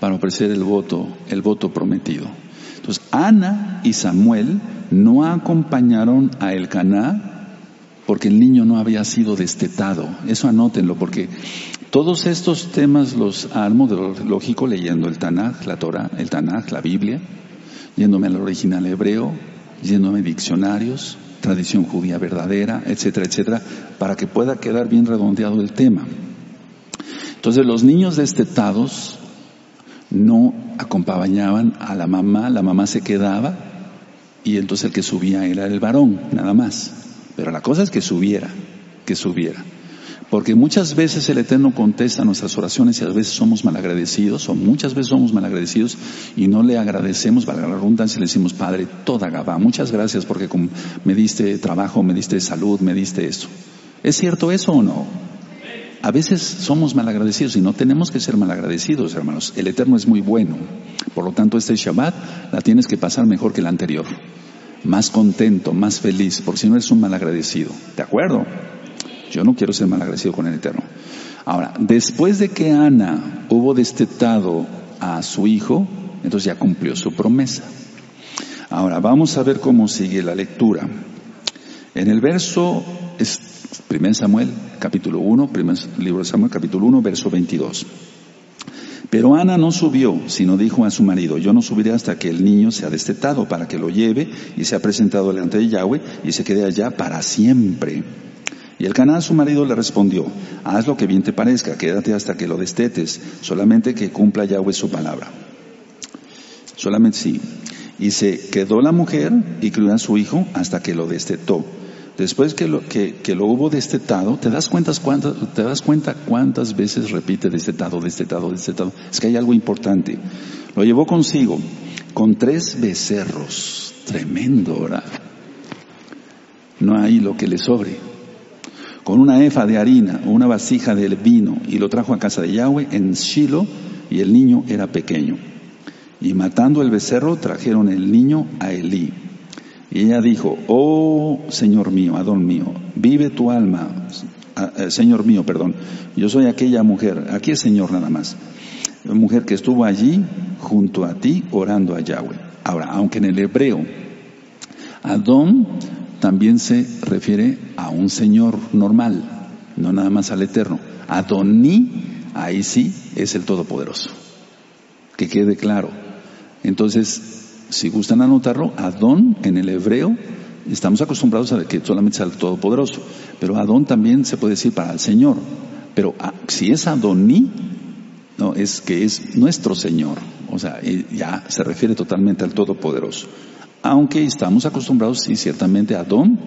para ofrecer el voto, el voto prometido. Entonces, Ana y Samuel no acompañaron a el Caná porque el niño no había sido destetado. Eso anótenlo, porque todos estos temas los armo de lo lógico leyendo el Tanaj, la Torah, el Tanaj, la Biblia, yéndome al original hebreo, yéndome diccionarios, tradición judía verdadera, etcétera, etcétera, para que pueda quedar bien redondeado el tema. Entonces los niños destetados no acompañaban a la mamá, la mamá se quedaba y entonces el que subía era el varón, nada más. Pero la cosa es que subiera, que subiera. Porque muchas veces el Eterno contesta nuestras oraciones y a veces somos malagradecidos, o muchas veces somos malagradecidos y no le agradecemos, valga la redundancia, le decimos, Padre, toda Gabá, muchas gracias porque me diste trabajo, me diste salud, me diste esto. ¿Es cierto eso o no? A veces somos malagradecidos y no tenemos que ser malagradecidos, hermanos. El Eterno es muy bueno. Por lo tanto, este Shabbat la tienes que pasar mejor que el anterior. Más contento, más feliz, porque si no eres un malagradecido. ¿De acuerdo? Yo no quiero ser malagradecido con el Eterno. Ahora, después de que Ana hubo destetado a su hijo, entonces ya cumplió su promesa. Ahora, vamos a ver cómo sigue la lectura. En el verso, 1 Samuel, capítulo 1, primer libro de Samuel, capítulo 1, verso 22. Pero Ana no subió, sino dijo a su marido, yo no subiré hasta que el niño sea destetado, para que lo lleve y sea presentado delante de Yahweh y se quede allá para siempre. Y el Caná, su marido, le respondió, haz lo que bien te parezca, quédate hasta que lo destetes, solamente que cumpla Yahweh su palabra. Solamente sí. Y se quedó la mujer y crió a su hijo hasta que lo destetó. Después que lo, que, lo hubo destetado, ¿te das, ¿te das cuenta cuántas veces repite destetado, destetado, destetado? Es que hay algo importante. Lo llevó consigo con tres becerros. Tremendo, ¿verdad? No hay lo que le sobre con una efa de harina una vasija de vino y lo trajo a casa de Yahweh en Shiloh y el niño era pequeño. Y matando el becerro trajeron el niño a Elí. Y ella dijo, oh Señor mío, Adón mío, vive tu alma, eh, Señor mío, perdón, yo soy aquella mujer, aquí es Señor nada más, mujer que estuvo allí junto a ti orando a Yahweh. Ahora, aunque en el hebreo Adón también se refiere a un Señor normal, no nada más al Eterno. Adoní, ahí sí, es el Todopoderoso. Que quede claro. Entonces, si gustan anotarlo, Adón en el hebreo, estamos acostumbrados a que solamente sea el Todopoderoso, pero Adón también se puede decir para el Señor. Pero ah, si es Adoní, no, es que es nuestro Señor. O sea, ya se refiere totalmente al Todopoderoso aunque estamos acostumbrados, sí, ciertamente a Adón,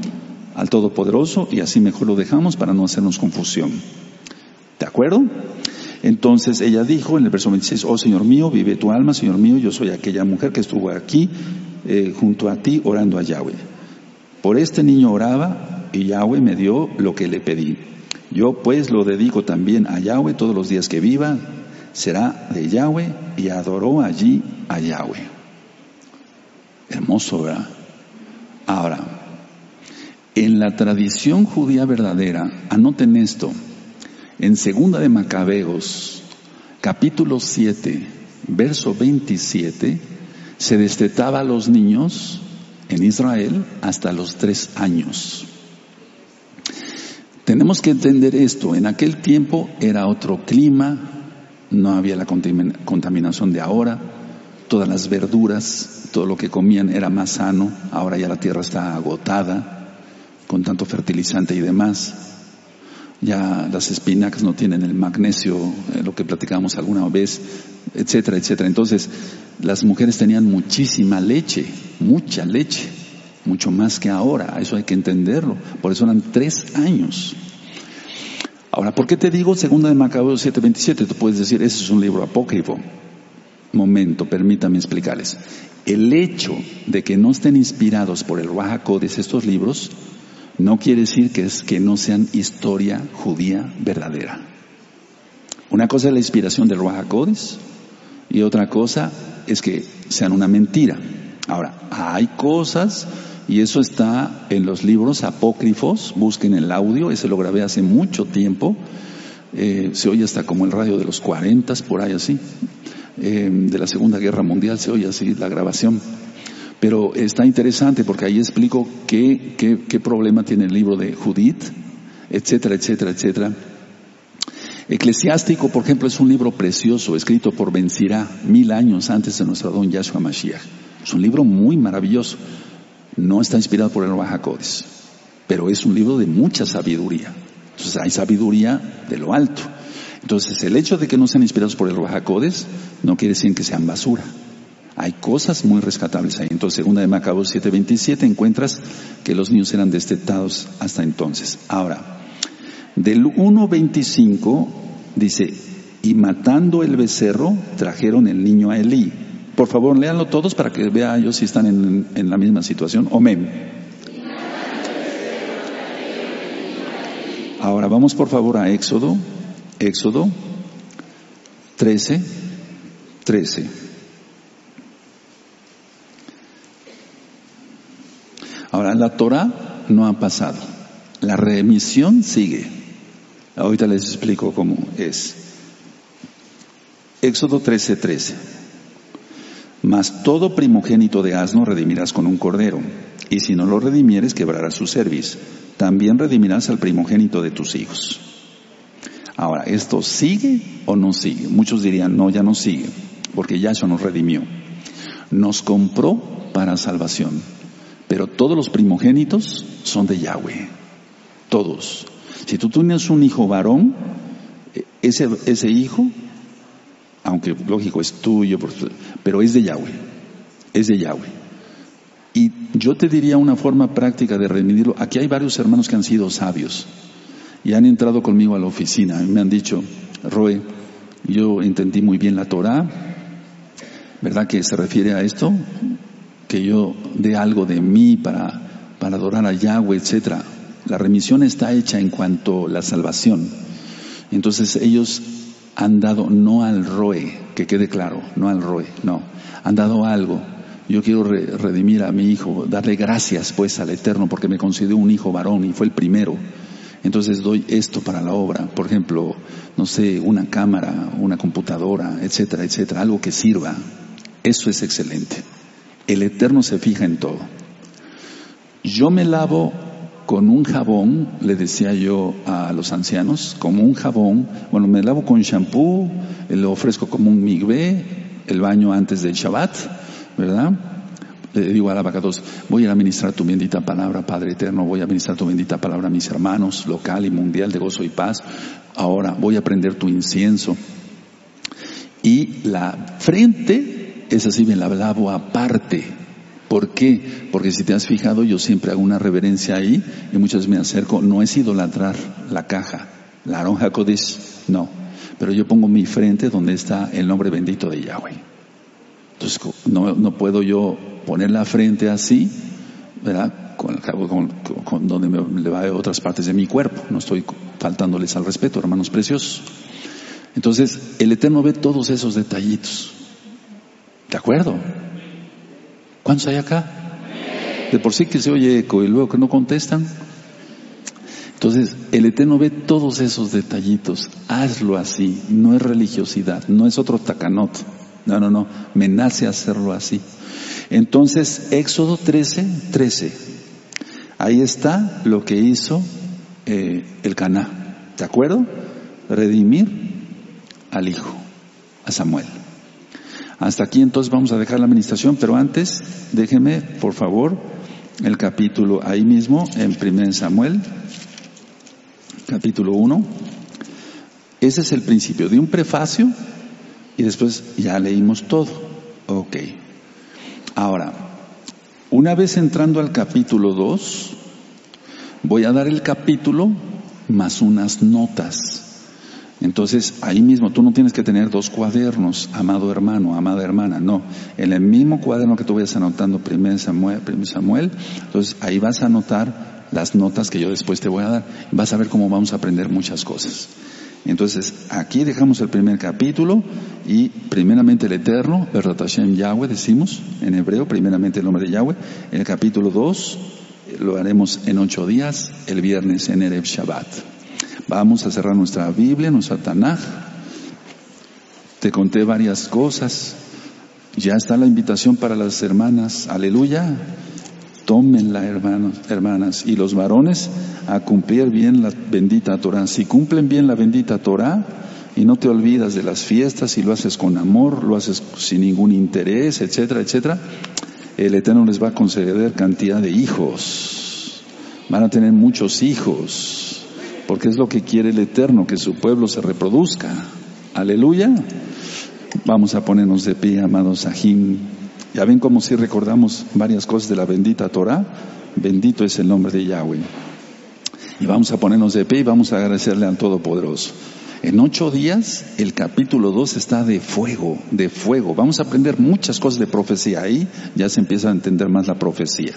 al Todopoderoso, y así mejor lo dejamos para no hacernos confusión. ¿De acuerdo? Entonces ella dijo en el verso 26, oh Señor mío, vive tu alma, Señor mío, yo soy aquella mujer que estuvo aquí eh, junto a ti orando a Yahweh. Por este niño oraba y Yahweh me dio lo que le pedí. Yo pues lo dedico también a Yahweh todos los días que viva, será de Yahweh y adoró allí a Yahweh. Hermoso, ¿verdad? Ahora, en la tradición judía verdadera, anoten esto, en Segunda de Macabeos, capítulo 7, verso 27, se destetaba a los niños en Israel hasta los tres años. Tenemos que entender esto, en aquel tiempo era otro clima, no había la contaminación de ahora, todas las verduras, todo lo que comían era más sano, ahora ya la tierra está agotada con tanto fertilizante y demás. Ya las espinacas no tienen el magnesio, eh, lo que platicamos alguna vez, etcétera, etcétera. Entonces, las mujeres tenían muchísima leche, mucha leche, mucho más que ahora, eso hay que entenderlo. Por eso eran tres años. Ahora, ¿por qué te digo segunda de Macabeos 7:27? Tú puedes decir, ese es un libro apócrifo momento, permítame explicarles. El hecho de que no estén inspirados por el Ruach estos libros no quiere decir que, es, que no sean historia judía verdadera. Una cosa es la inspiración del Ruach y otra cosa es que sean una mentira. Ahora, hay cosas y eso está en los libros apócrifos, busquen el audio, ese lo grabé hace mucho tiempo, eh, se oye hasta como el radio de los 40, por ahí así, eh, de la Segunda Guerra Mundial, se oye así la grabación. Pero está interesante porque ahí explico qué, qué, problema tiene el libro de Judith, etcétera, etcétera, etcétera. Eclesiástico, por ejemplo, es un libro precioso, escrito por Ben mil años antes de nuestro don Yahshua Mashiach. Es un libro muy maravilloso. No está inspirado por el Bajacodes, pero es un libro de mucha sabiduría. Entonces hay sabiduría de lo alto. Entonces, el hecho de que no sean inspirados por el Rajacodes no quiere decir que sean basura. Hay cosas muy rescatables ahí. Entonces, segunda de Macabos 7:27 encuentras que los niños eran destetados hasta entonces. Ahora, Del 1.25 dice, y matando el becerro, trajeron el niño a Elí. Por favor, léanlo todos para que vea ellos si están en, en la misma situación. Amén. Ahora vamos por favor a Éxodo, Éxodo 13, 13. Ahora, la Torah no ha pasado. La remisión sigue. Ahorita les explico cómo es. Éxodo 13, 13. Mas todo primogénito de asno redimirás con un cordero, y si no lo redimieres, quebrarás su cerviz. También redimirás al primogénito de tus hijos. Ahora, ¿esto sigue o no sigue? Muchos dirían, no, ya no sigue, porque ya eso nos redimió. Nos compró para salvación. Pero todos los primogénitos son de Yahweh. Todos. Si tú tienes un hijo varón, ese, ese hijo, aunque lógico es tuyo, pero es de Yahweh. Es de Yahweh. Y yo te diría una forma práctica de redimirlo. Aquí hay varios hermanos que han sido sabios y han entrado conmigo a la oficina y me han dicho, Roe, yo entendí muy bien la Torah, ¿verdad que se refiere a esto? Que yo dé algo de mí para, para adorar a Yahweh, etcétera. La remisión está hecha en cuanto a la salvación. Entonces ellos han dado no al roe, que quede claro, no al roe, no. Han dado algo. Yo quiero redimir a mi hijo, darle gracias pues al Eterno porque me concedió un hijo varón y fue el primero. Entonces doy esto para la obra, por ejemplo, no sé, una cámara, una computadora, etcétera, etcétera, algo que sirva. Eso es excelente. El Eterno se fija en todo. Yo me lavo con un jabón, le decía yo a los ancianos, como un jabón, bueno, me lavo con shampoo, lo ofrezco como un migbe, el baño antes del Shabbat, ¿verdad? Le digo al abacados, voy a administrar tu bendita palabra, Padre Eterno, voy a administrar tu bendita palabra a mis hermanos, local y mundial de gozo y paz. Ahora voy a prender tu incienso. Y la frente esa sí me la lavo aparte. ¿Por qué? Porque si te has fijado, yo siempre hago una reverencia ahí y muchas veces me acerco. No es idolatrar la caja, la aronja Kodesh, no. Pero yo pongo mi frente donde está el nombre bendito de Yahweh. Entonces, no, no puedo yo poner la frente así, ¿verdad? Con, con, con donde me, le va a otras partes de mi cuerpo. No estoy faltándoles al respeto, hermanos preciosos. Entonces, el Eterno ve todos esos detallitos. ¿De acuerdo? ¿Cuántos hay acá? De por sí que se oye eco y luego que no contestan. Entonces, el Eterno ve todos esos detallitos. Hazlo así. No es religiosidad, no es otro tacanot. No, no, no. Me nace hacerlo así. Entonces, Éxodo 13, 13. Ahí está lo que hizo eh, el Caná. ¿De acuerdo? Redimir al Hijo, a Samuel. Hasta aquí entonces vamos a dejar la administración, pero antes déjeme, por favor, el capítulo ahí mismo, en 1 Samuel, capítulo 1. Ese es el principio de un prefacio y después ya leímos todo. Ok. Ahora, una vez entrando al capítulo 2, voy a dar el capítulo más unas notas. Entonces, ahí mismo tú no tienes que tener dos cuadernos, amado hermano, amada hermana, no. En el mismo cuaderno que tú vayas anotando primer Samuel, primer Samuel, entonces ahí vas a anotar las notas que yo después te voy a dar. Vas a ver cómo vamos a aprender muchas cosas. Entonces, aquí dejamos el primer capítulo y primeramente el Eterno, Hashem Yahweh, decimos en hebreo, primeramente el nombre de Yahweh. El capítulo 2 lo haremos en ocho días, el viernes en Erev Shabbat. Vamos a cerrar nuestra Biblia, nuestra Tanaj. Te conté varias cosas. Ya está la invitación para las hermanas. Aleluya. Tómenla, hermanos, hermanas. Y los varones a cumplir bien la bendita Torah. Si cumplen bien la bendita Torah y no te olvidas de las fiestas y lo haces con amor, lo haces sin ningún interés, etcétera, etcétera, el Eterno les va a conceder cantidad de hijos. Van a tener muchos hijos porque es lo que quiere el Eterno, que su pueblo se reproduzca. Aleluya. Vamos a ponernos de pie, amados Sahim. Ya ven como si recordamos varias cosas de la bendita Torah. Bendito es el nombre de Yahweh. Y vamos a ponernos de pie y vamos a agradecerle al Todopoderoso. En ocho días el capítulo 2 está de fuego, de fuego. Vamos a aprender muchas cosas de profecía. Ahí ya se empieza a entender más la profecía.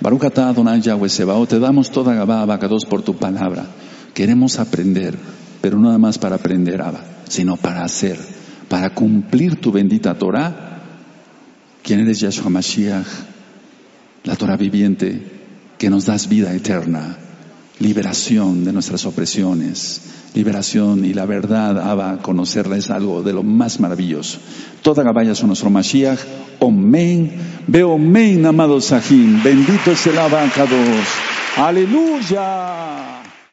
Baruch atah Adonai Yahweh Sebao, te damos toda Gabá Abacados por tu palabra. Queremos aprender, pero no nada más para aprender, Abba, sino para hacer, para cumplir tu bendita Torah. ¿Quién eres Yahshua Mashiach? La Torah viviente que nos das vida eterna, liberación de nuestras opresiones, liberación y la verdad, Abba, conocerla es algo de lo más maravilloso. Toda Gabaya son nuestro Mashiach. Omen. Veo Omen, amado Sahim. Bendito es el Abacados. Aleluya.